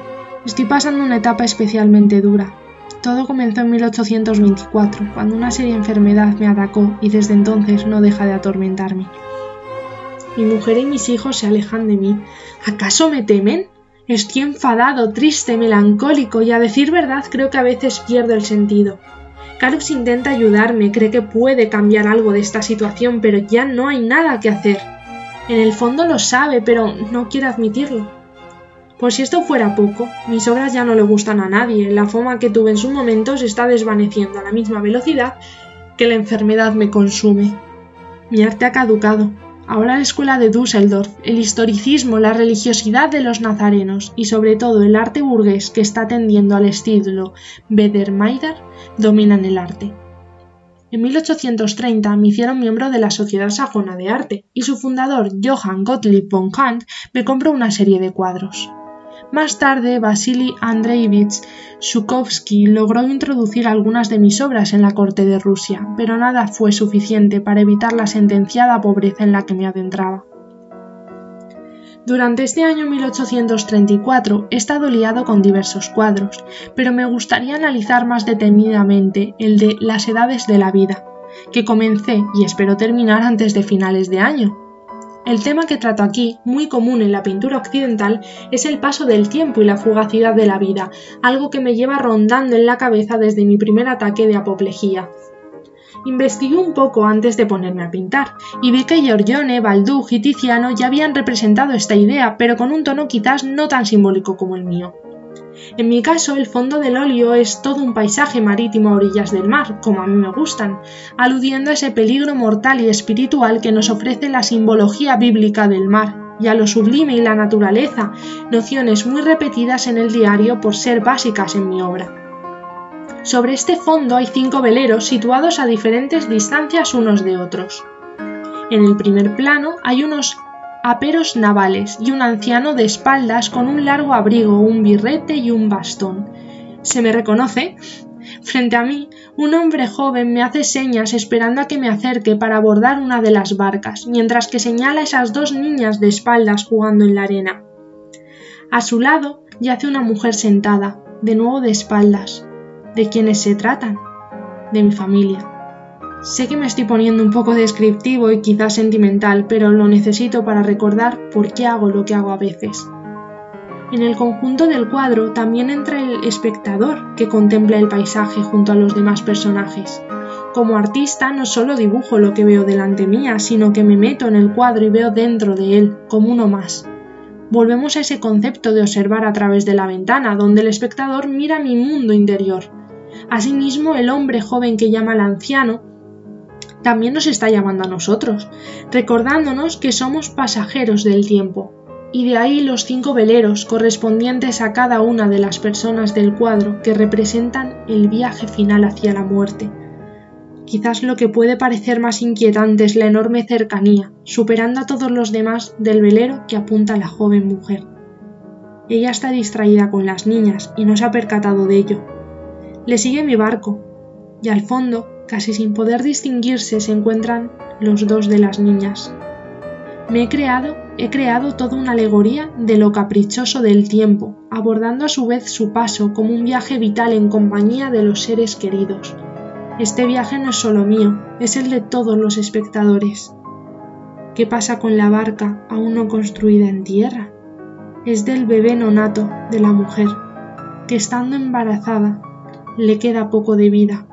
Speaker 2: Estoy pasando una etapa especialmente dura. Todo comenzó en 1824, cuando una seria enfermedad me atacó y desde entonces no deja de atormentarme. Mi mujer y mis hijos se alejan de mí. ¿Acaso me temen? Estoy enfadado, triste, melancólico y a decir verdad creo que a veces pierdo el sentido. Carlos intenta ayudarme, cree que puede cambiar algo de esta situación, pero ya no hay nada que hacer. En el fondo lo sabe, pero no quiere admitirlo. Por si esto fuera poco, mis obras ya no le gustan a nadie, la fama que tuve en su momento se está desvaneciendo a la misma velocidad que la enfermedad me consume. Mi arte ha caducado, Ahora la escuela de Düsseldorf, el historicismo, la religiosidad de los nazarenos y sobre todo el arte burgués que está tendiendo al estilo Bedermeider dominan el arte. En 1830 me hicieron miembro de la Sociedad Sajona de Arte y su fundador Johann Gottlieb von Kant me compró una serie de cuadros. Más tarde, Vasily Andreevich Shukovsky logró introducir algunas de mis obras en la corte de Rusia, pero nada fue suficiente para evitar la sentenciada pobreza en la que me adentraba. Durante este año 1834 he estado liado con diversos cuadros, pero me gustaría analizar más detenidamente el de Las edades de la vida, que comencé y espero terminar antes de finales de año, el tema que trato aquí, muy común en la pintura occidental, es el paso del tiempo y la fugacidad de la vida, algo que me lleva rondando en la cabeza desde mi primer ataque de apoplejía. Investigué un poco antes de ponerme a pintar, y vi que Giorgione, Balduc y Tiziano ya habían representado esta idea, pero con un tono quizás no tan simbólico como el mío. En mi caso, el fondo del óleo es todo un paisaje marítimo a orillas del mar, como a mí me gustan, aludiendo a ese peligro mortal y espiritual que nos ofrece la simbología bíblica del mar, y a lo sublime y la naturaleza, nociones muy repetidas en el diario por ser básicas en mi obra. Sobre este fondo hay cinco veleros situados a diferentes distancias unos de otros. En el primer plano hay unos aperos navales y un anciano de espaldas con un largo abrigo, un birrete y un bastón. ¿Se me reconoce? Frente a mí, un hombre joven me hace señas esperando a que me acerque para abordar una de las barcas, mientras que señala a esas dos niñas de espaldas jugando en la arena. A su lado yace una mujer sentada, de nuevo de espaldas. ¿De quiénes se tratan? De mi familia. Sé que me estoy poniendo un poco descriptivo y quizás sentimental, pero lo necesito para recordar por qué hago lo que hago a veces. En el conjunto del cuadro también entra el espectador que contempla el paisaje junto a los demás personajes. Como artista no solo dibujo lo que veo delante mía, sino que me meto en el cuadro y veo dentro de él, como uno más. Volvemos a ese concepto de observar a través de la ventana, donde el espectador mira mi mundo interior. Asimismo, el hombre joven que llama al anciano también nos está llamando a nosotros, recordándonos que somos pasajeros del tiempo. Y de ahí los cinco veleros correspondientes a cada una de las personas del cuadro que representan el viaje final hacia la muerte. Quizás lo que puede parecer más inquietante es la enorme cercanía, superando a todos los demás del velero que apunta a la joven mujer. Ella está distraída con las niñas y no se ha percatado de ello. Le sigue mi barco, y al fondo Casi sin poder distinguirse se encuentran los dos de las niñas. Me he creado, he creado toda una alegoría de lo caprichoso del tiempo, abordando a su vez su paso como un viaje vital en compañía de los seres queridos. Este viaje no es solo mío, es el de todos los espectadores. ¿Qué pasa con la barca aún no construida en tierra? Es del bebé nonato de la mujer, que estando embarazada le queda poco de vida.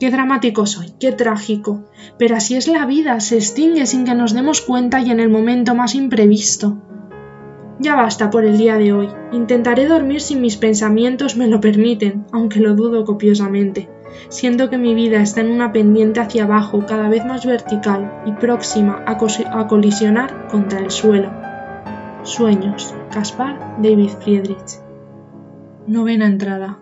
Speaker 2: Qué dramático soy, qué trágico. Pero así es la vida, se extingue sin que nos demos cuenta y en el momento más imprevisto. Ya basta por el día de hoy. Intentaré dormir si mis pensamientos me lo permiten, aunque lo dudo copiosamente. Siento que mi vida está en una pendiente hacia abajo cada vez más vertical y próxima a, a colisionar contra el suelo. Sueños. Caspar David Friedrich. Novena entrada.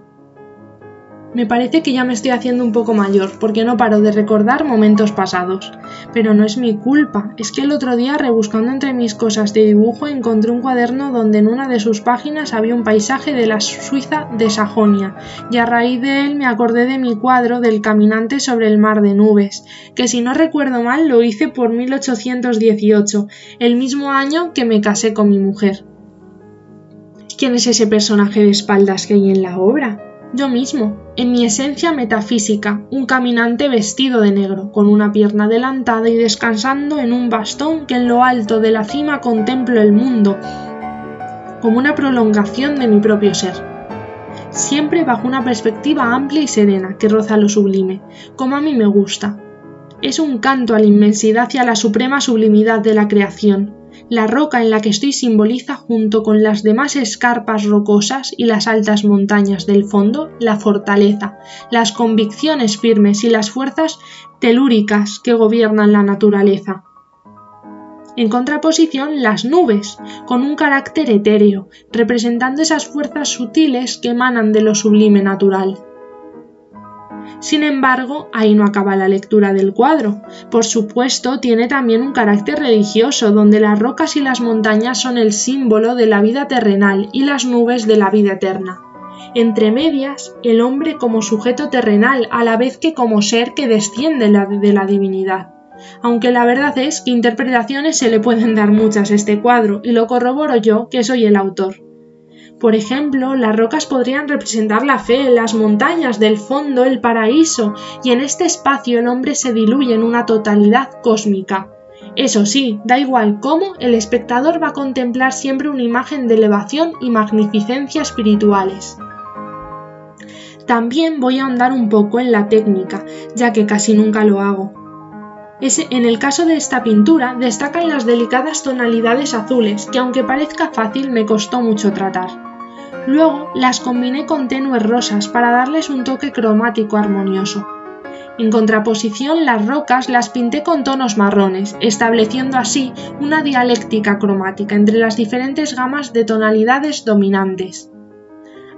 Speaker 2: Me parece que ya me estoy haciendo un poco mayor, porque no paro de recordar momentos pasados. Pero no es mi culpa, es que el otro día rebuscando entre mis cosas de dibujo encontré un cuaderno donde en una de sus páginas había un paisaje de la Suiza de Sajonia, y a raíz de él me acordé de mi cuadro del caminante sobre el mar de nubes, que si no recuerdo mal lo hice por 1818, el mismo año que me casé con mi mujer. ¿Quién es ese personaje de espaldas que hay en la obra? Yo mismo, en mi esencia metafísica, un caminante vestido de negro, con una pierna adelantada y descansando en un bastón que en lo alto de la cima contemplo el mundo, como una prolongación de mi propio ser. Siempre bajo una perspectiva amplia y serena que roza lo sublime, como a mí me gusta. Es un canto a la inmensidad y a la suprema sublimidad de la creación, la roca en la que estoy simboliza junto con las demás escarpas rocosas y las altas montañas del fondo la fortaleza, las convicciones firmes y las fuerzas telúricas que gobiernan la naturaleza. En contraposición, las nubes, con un carácter etéreo, representando esas fuerzas sutiles que emanan de lo sublime natural. Sin embargo, ahí no acaba la lectura del cuadro. Por supuesto, tiene también un carácter religioso, donde las rocas y las montañas son el símbolo de la vida terrenal y las nubes de la vida eterna. Entre medias, el hombre como sujeto terrenal, a la vez que como ser que desciende de la divinidad. Aunque la verdad es que interpretaciones se le pueden dar muchas a este cuadro, y lo corroboro yo, que soy el autor. Por ejemplo, las rocas podrían representar la fe, las montañas del fondo, el paraíso, y en este espacio el hombre se diluye en una totalidad cósmica. Eso sí, da igual cómo, el espectador va a contemplar siempre una imagen de elevación y magnificencia espirituales. También voy a ahondar un poco en la técnica, ya que casi nunca lo hago. en el caso de esta pintura destacan las delicadas tonalidades azules, que aunque parezca fácil me costó mucho tratar. Luego las combiné con tenues rosas para darles un toque cromático armonioso. En contraposición, las rocas las pinté con tonos marrones, estableciendo así una dialéctica cromática entre las diferentes gamas de tonalidades dominantes.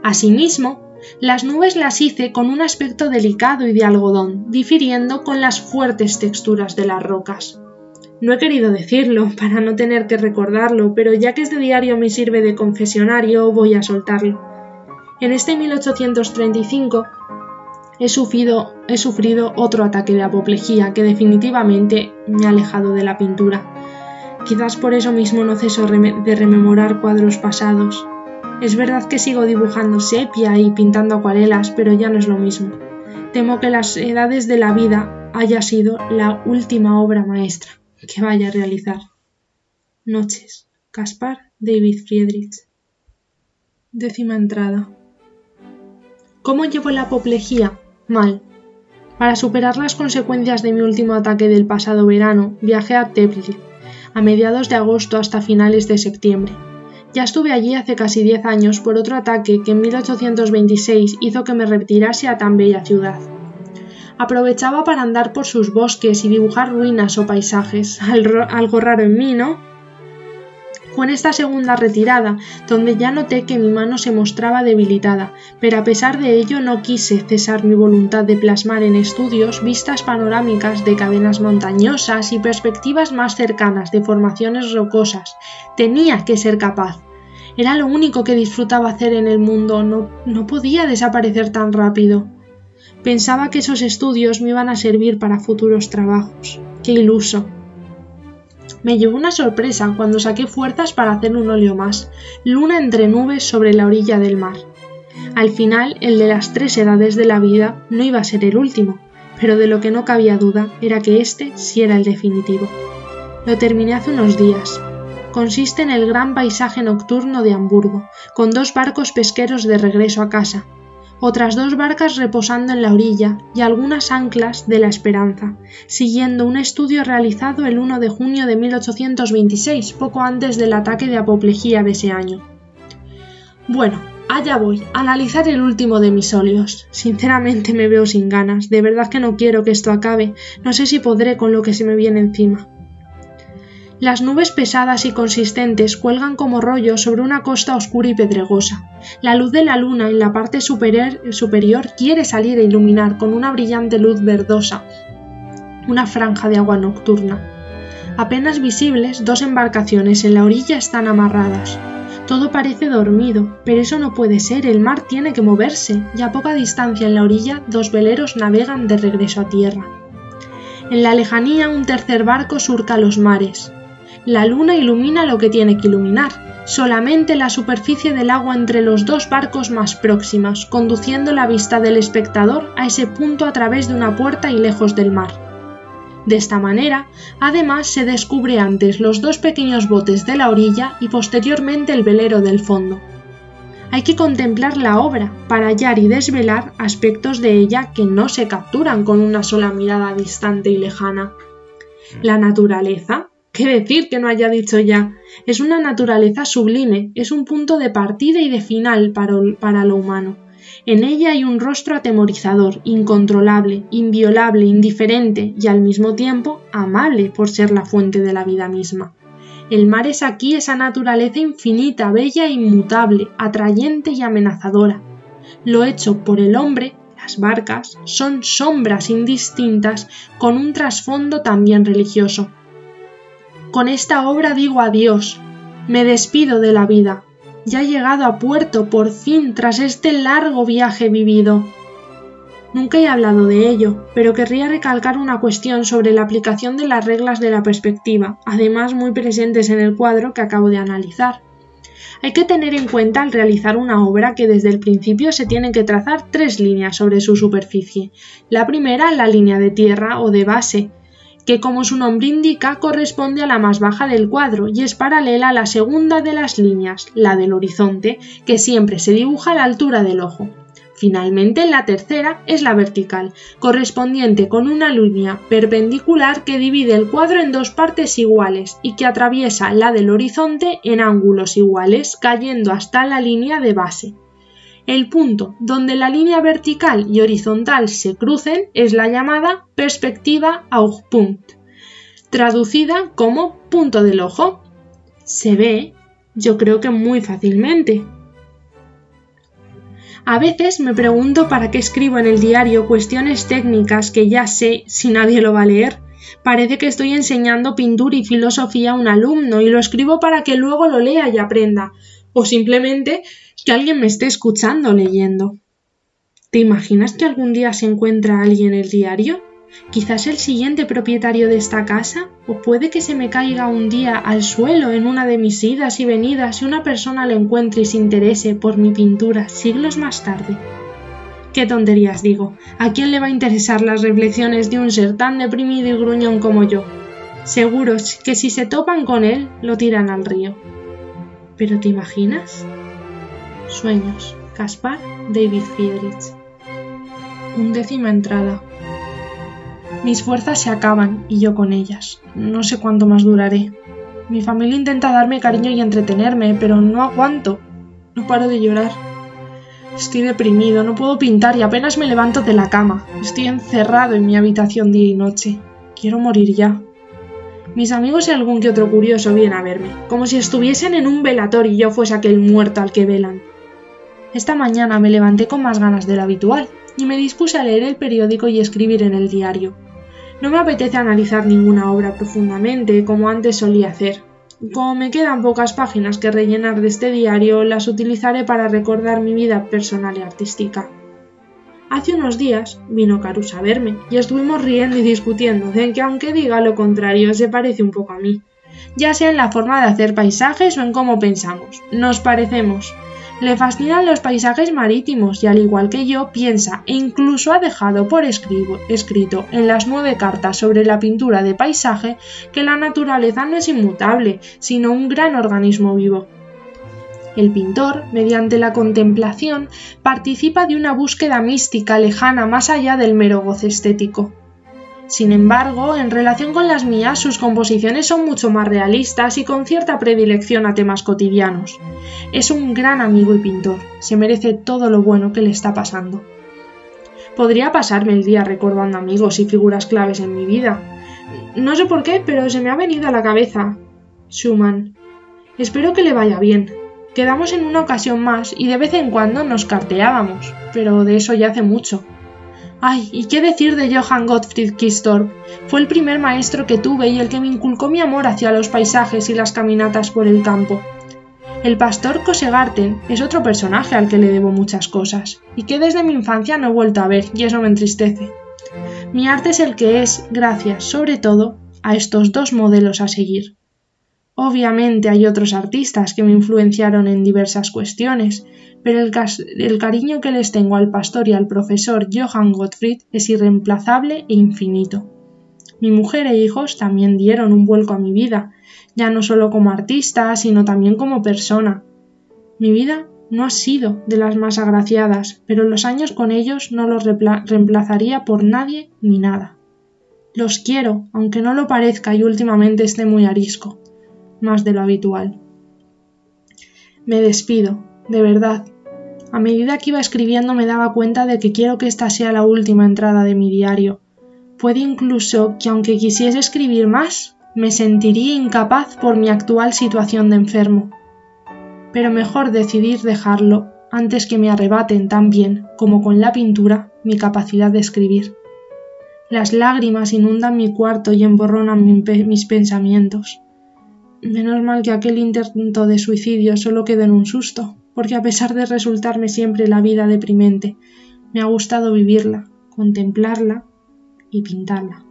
Speaker 2: Asimismo, las nubes las hice con un aspecto delicado y de algodón, difiriendo con las fuertes texturas de las rocas. No he querido decirlo para no tener que recordarlo, pero ya que este diario me sirve de confesionario, voy a soltarlo. En este 1835 he sufrido, he sufrido otro ataque de apoplejía que definitivamente me ha alejado de la pintura. Quizás por eso mismo no ceso de rememorar cuadros pasados. Es verdad que sigo dibujando sepia y pintando acuarelas, pero ya no es lo mismo. Temo que las edades de la vida haya sido la última obra maestra que vaya a realizar. Noches. Caspar David Friedrich. Décima entrada. ¿Cómo llevo la apoplejía? Mal. Para superar las consecuencias de mi último ataque del pasado verano, viajé a Teplitz, a mediados de agosto hasta finales de septiembre. Ya estuve allí hace casi diez años por otro ataque que en 1826 hizo que me retirase a tan bella ciudad aprovechaba para andar por sus bosques y dibujar ruinas o paisajes, algo raro en mí, ¿no? Fue en esta segunda retirada donde ya noté que mi mano se mostraba debilitada, pero a pesar de ello no quise cesar mi voluntad de plasmar en estudios vistas panorámicas de cadenas montañosas y perspectivas más cercanas de formaciones rocosas. Tenía que ser capaz. Era lo único que disfrutaba hacer en el mundo, no, no podía desaparecer tan rápido. Pensaba que esos estudios me iban a servir para futuros trabajos. ¡Qué iluso! Me llevó una sorpresa cuando saqué fuerzas para hacer un óleo más, luna entre nubes sobre la orilla del mar. Al final, el de las tres edades de la vida no iba a ser el último, pero de lo que no cabía duda era que este sí era el definitivo. Lo terminé hace unos días. Consiste en el gran paisaje nocturno de Hamburgo, con dos barcos pesqueros de regreso a casa, otras dos barcas reposando en la orilla y algunas anclas de la Esperanza, siguiendo un estudio realizado el 1 de junio de 1826, poco antes del ataque de apoplejía de ese año. Bueno, allá voy, a analizar el último de mis óleos. Sinceramente me veo sin ganas, de verdad que no quiero que esto acabe, no sé si podré con lo que se me viene encima. Las nubes pesadas y consistentes cuelgan como rollos sobre una costa oscura y pedregosa. La luz de la luna en la parte superior, superior quiere salir e iluminar con una brillante luz verdosa una franja de agua nocturna. Apenas visibles, dos embarcaciones en la orilla están amarradas. Todo parece dormido, pero eso no puede ser, el mar tiene que moverse, y a poca distancia en la orilla dos veleros navegan de regreso a tierra. En la lejanía un tercer barco surca los mares. La luna ilumina lo que tiene que iluminar, solamente la superficie del agua entre los dos barcos más próximos, conduciendo la vista del espectador a ese punto a través de una puerta y lejos del mar. De esta manera, además se descubre antes los dos pequeños botes de la orilla y posteriormente el velero del fondo. Hay que contemplar la obra para hallar y desvelar aspectos de ella que no se capturan con una sola mirada distante y lejana. La naturaleza, ¿Qué decir que no haya dicho ya? Es una naturaleza sublime, es un punto de partida y de final para, lo humano. En ella hay un rostro atemorizador, incontrolable, inviolable, indiferente y al mismo tiempo amable por ser la fuente de la vida misma. El mar es aquí esa naturaleza infinita, bella e inmutable, atrayente y amenazadora. Lo hecho por el hombre, las barcas, son sombras indistintas con un trasfondo también religioso. Con esta obra digo adiós, me despido de la vida. Ya he llegado a puerto por fin tras este largo viaje vivido. Nunca he hablado de ello, pero querría recalcar una cuestión sobre la aplicación de las reglas de la perspectiva, además muy presentes en el cuadro que acabo de analizar. Hay que tener en cuenta al realizar una obra que desde el principio se tienen que trazar tres líneas sobre su superficie. La primera, la línea de tierra o de base, que como su nombre indica corresponde a la más baja del cuadro y es paralela a la segunda de las líneas, la del horizonte, que siempre se dibuja a la altura del ojo. Finalmente, la tercera es la vertical, correspondiente con una línea perpendicular que divide el cuadro en dos partes iguales y que atraviesa la del horizonte en ángulos iguales, cayendo hasta la línea de base. El punto donde la línea vertical y horizontal se crucen es la llamada perspectiva Augpunkt, traducida como punto del ojo. Se ve, yo creo que muy fácilmente. A veces me pregunto para qué escribo en el diario cuestiones técnicas que ya sé si nadie lo va a leer. Parece que estoy enseñando pintura y filosofía a un alumno y lo escribo para que luego lo lea y aprenda, o simplemente que alguien me esté escuchando leyendo. ¿Te imaginas que algún día se encuentra alguien en el diario? Quizás el siguiente propietario de esta casa, o puede que se me caiga un día al suelo en una de mis idas y venidas y una persona lo encuentre y se interese por mi pintura siglos más tarde. Qué tonterías digo, ¿a quién le va a interesar las reflexiones de un ser tan deprimido y gruñón como yo? Seguros que si se topan con él, lo tiran al río. ¿Pero te imaginas? Sueños. Caspar David Friedrich. Undécima entrada. Mis fuerzas se acaban y yo con ellas. No sé cuánto más duraré. Mi familia intenta darme cariño y entretenerme, pero no aguanto. No paro de llorar. Estoy deprimido, no puedo pintar y apenas me levanto de la cama. Estoy encerrado en mi habitación día y noche. Quiero morir ya. Mis amigos y algún que otro curioso vienen a verme, como si estuviesen en un velatorio y yo fuese aquel muerto al que velan. Esta mañana me levanté con más ganas de lo habitual y me dispuse a leer el periódico y escribir en el diario. No me apetece analizar ninguna obra profundamente como antes solía hacer. Como me quedan pocas páginas que rellenar de este diario, las utilizaré para recordar mi vida personal y artística. Hace unos días vino Carus a verme y estuvimos riendo y discutiendo de que aunque diga lo contrario se parece un poco a mí, ya sea en la forma de hacer paisajes o en cómo pensamos, nos parecemos,
Speaker 1: Le fascinan los paisajes marítimos y al igual que yo piensa e incluso ha dejado por escrito en las nueve cartas sobre la pintura de paisaje que la naturaleza no es inmutable, sino un gran organismo vivo. El pintor, mediante la contemplación, participa de una búsqueda mística lejana más allá del mero goce estético. Sin embargo, en relación con las mías, sus composiciones son mucho más realistas y con cierta predilección a temas cotidianos. Es un gran amigo y pintor, se merece todo lo bueno que le está pasando. Podría pasarme el día recordando amigos y figuras claves en mi vida. No sé por qué, pero se me ha venido a la cabeza. Schumann. Espero que le vaya bien. Quedamos en una ocasión más y de vez en cuando nos carteábamos, pero de eso ya hace mucho. Ay, ¿y qué decir de Johann Gottfried Kistorp? Fue el primer maestro que tuve y el que me inculcó mi amor hacia los paisajes y las caminatas por el campo. El pastor Kosegarten es otro personaje al que le debo muchas cosas, y que desde mi infancia no he vuelto a ver, y eso me entristece. Mi arte es el que es, gracias, sobre todo, a estos dos modelos a seguir. Obviamente hay otros artistas que me influenciaron en diversas cuestiones, pero el, cariño que les tengo al pastor y al profesor Johann Gottfried es irreemplazable e infinito. Mi mujer e hijos también dieron un vuelco a mi vida, ya no solo como artista, sino también como persona. Mi vida no ha sido de las más agraciadas, pero los años con ellos no los reemplazaría por nadie ni nada. Los quiero, aunque no lo parezca y últimamente esté muy arisco, más de lo habitual. Me despido, de verdad. A medida que iba escribiendo me daba cuenta de que quiero que esta sea la última entrada de mi diario. Puede incluso que aunque quisiese escribir más, me sentiría incapaz por mi actual situación de enfermo. Pero mejor decidir dejarlo antes que me arrebaten tan bien como con la pintura mi capacidad de escribir. Las lágrimas inundan mi cuarto y emborronan mis pensamientos. Menos mal que aquel intento de suicidio solo quedó en un susto porque a pesar de resultarme siempre la vida deprimente, me ha gustado vivirla, contemplarla y pintarla.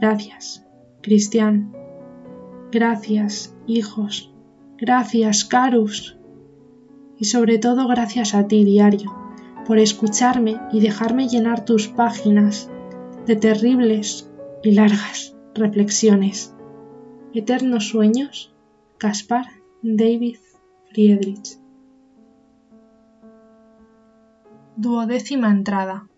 Speaker 1: Gracias, Cristian. Gracias, hijos. Gracias, Carus. Y sobre todo gracias a ti, diario, por escucharme y dejarme llenar tus páginas de terribles y largas reflexiones. Eternos sueños, Caspar David Friedrich. Duodécima entrada.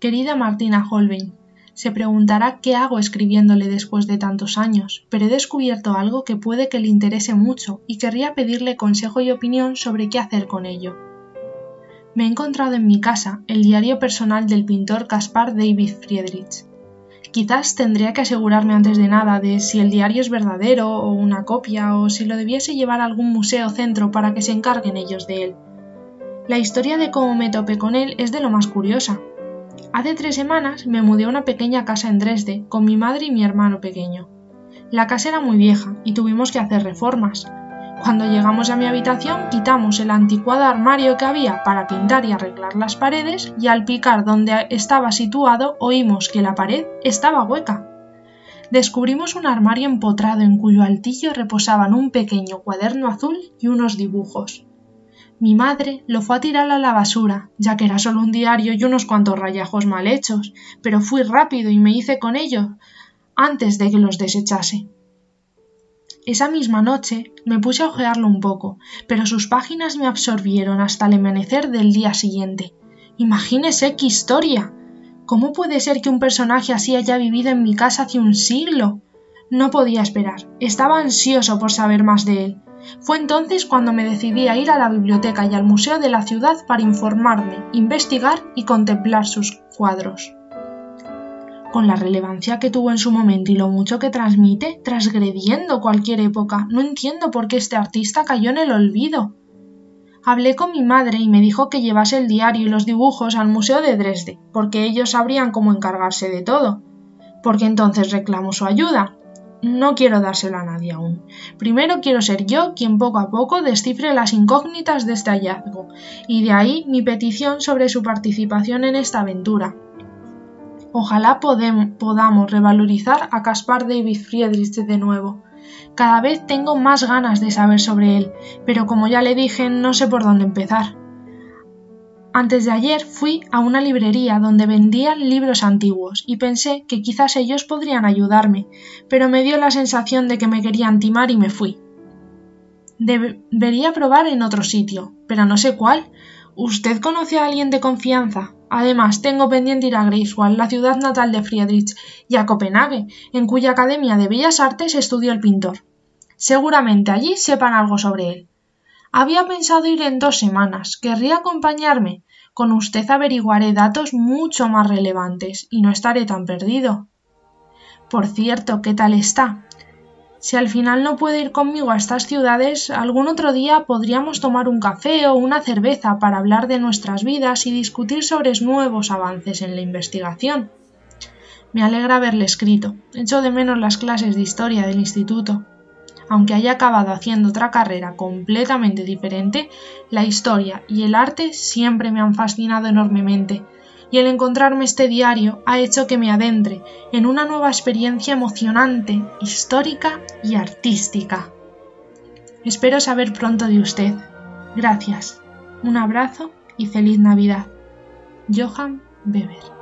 Speaker 1: Querida Martina Holbein, se preguntará qué hago escribiéndole después de tantos años, pero he descubierto algo que puede que le interese mucho y querría pedirle consejo y opinión sobre qué hacer con ello. Me he encontrado en mi casa el diario personal del pintor Caspar David Friedrich. Quizás tendría que asegurarme antes de nada de si el diario es verdadero o una copia o si lo debiese llevar a algún museo o centro para que se encarguen ellos de él. La historia de cómo me topé con él es de lo más curiosa. Hace tres semanas me mudé a una pequeña casa en Dresde con mi madre y mi hermano pequeño. La casa era muy vieja y tuvimos que hacer reformas, cuando llegamos a mi habitación quitamos el anticuado armario que había para pintar y arreglar las paredes y al picar donde estaba situado oímos que la pared estaba hueca. Descubrimos un armario empotrado en cuyo altillo reposaban un pequeño cuaderno azul y unos dibujos. Mi madre lo fue a tirar a la basura, ya que era solo un diario y unos cuantos rayajos mal hechos, pero fui rápido y me hice con ellos antes de que los desechase. Esa misma noche me puse a ojearlo un poco, pero sus páginas me absorbieron hasta el amanecer del día siguiente. Imagínese qué historia. ¿Cómo puede ser que un personaje así haya vivido en mi casa hace un siglo? No podía esperar. Estaba ansioso por saber más de él. Fue entonces cuando me decidí a ir a la biblioteca y al museo de la ciudad para informarme, investigar y contemplar sus cuadros con la relevancia que tuvo en su momento y lo mucho que transmite, transgrediendo cualquier época. No entiendo por qué este artista cayó en el olvido. Hablé con mi madre y me dijo que llevase el diario y los dibujos al Museo de Dresde, porque ellos sabrían cómo encargarse de todo. Porque entonces reclamo su ayuda. No quiero dárselo a nadie aún. Primero quiero ser yo quien poco a poco descifre las incógnitas de este hallazgo, y de ahí mi petición sobre su participación en esta aventura, Ojalá podamos revalorizar a Caspar David Friedrich de nuevo.
Speaker 2: Cada vez tengo más ganas de saber sobre él, pero como ya le dije, no sé por dónde empezar. Antes de ayer fui a una librería donde vendían libros antiguos y pensé que quizás ellos podrían ayudarme, pero me dio la sensación de que me querían timar y me fui. Debería probar en otro sitio, pero no sé cuál. ¿Usted conoce a alguien de confianza? Además, tengo pendiente ir a Greifswald, la ciudad natal de Friedrich, y a Copenhague, en cuya Academia de Bellas Artes estudió el pintor. Seguramente allí sepan algo sobre él. Había pensado ir en dos semanas. ¿Querría acompañarme? Con usted averiguaré datos mucho más relevantes y no estaré tan perdido. Por cierto, ¿qué tal está? Si al final no puede ir conmigo a estas ciudades, algún otro día podríamos tomar un café o una cerveza para hablar de nuestras vidas y discutir sobre nuevos avances en la investigación. Me alegra haberle escrito. Echo de menos las clases de historia del instituto. Aunque haya acabado haciendo otra carrera completamente diferente, la historia y el arte siempre me han fascinado enormemente, y el encontrarme este diario ha hecho que me adentre en una nueva experiencia emocionante, histórica y artística. Espero saber pronto de usted. Gracias. Un abrazo y feliz Navidad. Johan Weber.